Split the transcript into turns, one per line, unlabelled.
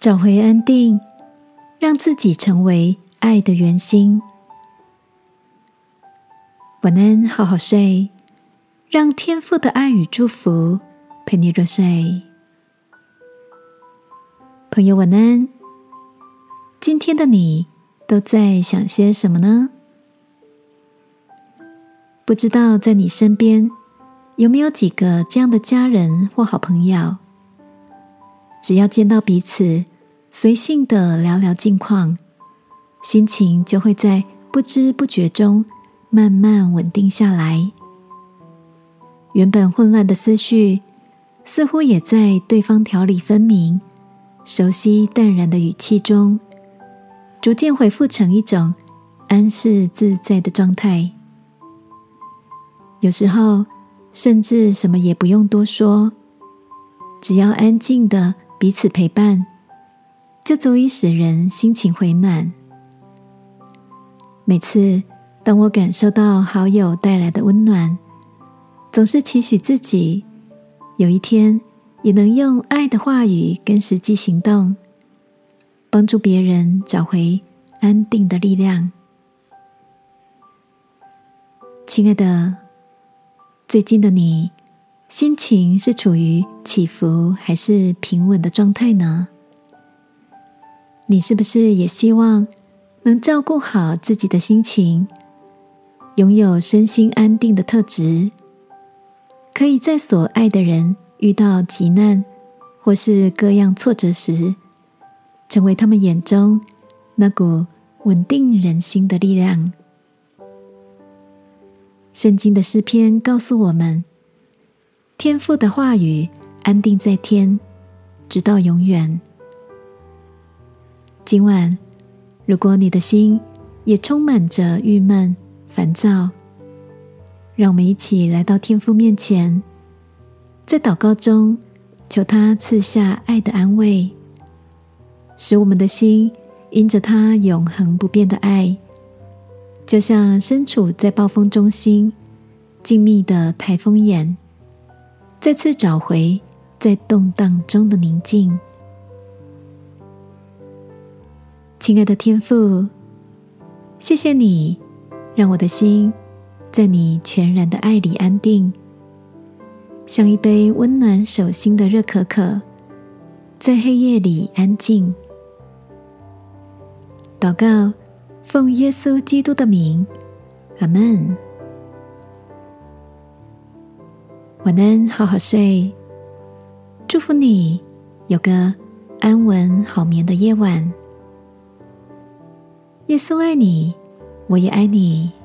找回安定，让自己成为爱的圆心。晚安，好好睡，让天父的爱与祝福陪你入睡。朋友，晚安。今天的你都在想些什么呢？不知道在你身边有没有几个这样的家人或好朋友？只要见到彼此，随性的聊聊近况，心情就会在不知不觉中。慢慢稳定下来，原本混乱的思绪，似乎也在对方条理分明、熟悉淡然的语气中，逐渐恢复成一种安适自在的状态。有时候，甚至什么也不用多说，只要安静的彼此陪伴，就足以使人心情回暖。每次。当我感受到好友带来的温暖，总是期许自己有一天也能用爱的话语跟实际行动，帮助别人找回安定的力量。亲爱的，最近的你心情是处于起伏还是平稳的状态呢？你是不是也希望能照顾好自己的心情？拥有身心安定的特质，可以在所爱的人遇到急难或是各样挫折时，成为他们眼中那股稳定人心的力量。圣经的诗篇告诉我们：天父的话语安定在天，直到永远。今晚，如果你的心也充满着郁闷，烦躁，让我们一起来到天父面前，在祷告中求他赐下爱的安慰，使我们的心因着他永恒不变的爱，就像身处在暴风中心静谧的台风眼，再次找回在动荡中的宁静。亲爱的天父，谢谢你。让我的心在你全然的爱里安定，像一杯温暖手心的热可可，在黑夜里安静。祷告，奉耶稣基督的名，阿门。晚安，好好睡。祝福你有个安稳好眠的夜晚。耶稣爱你。我也爱你。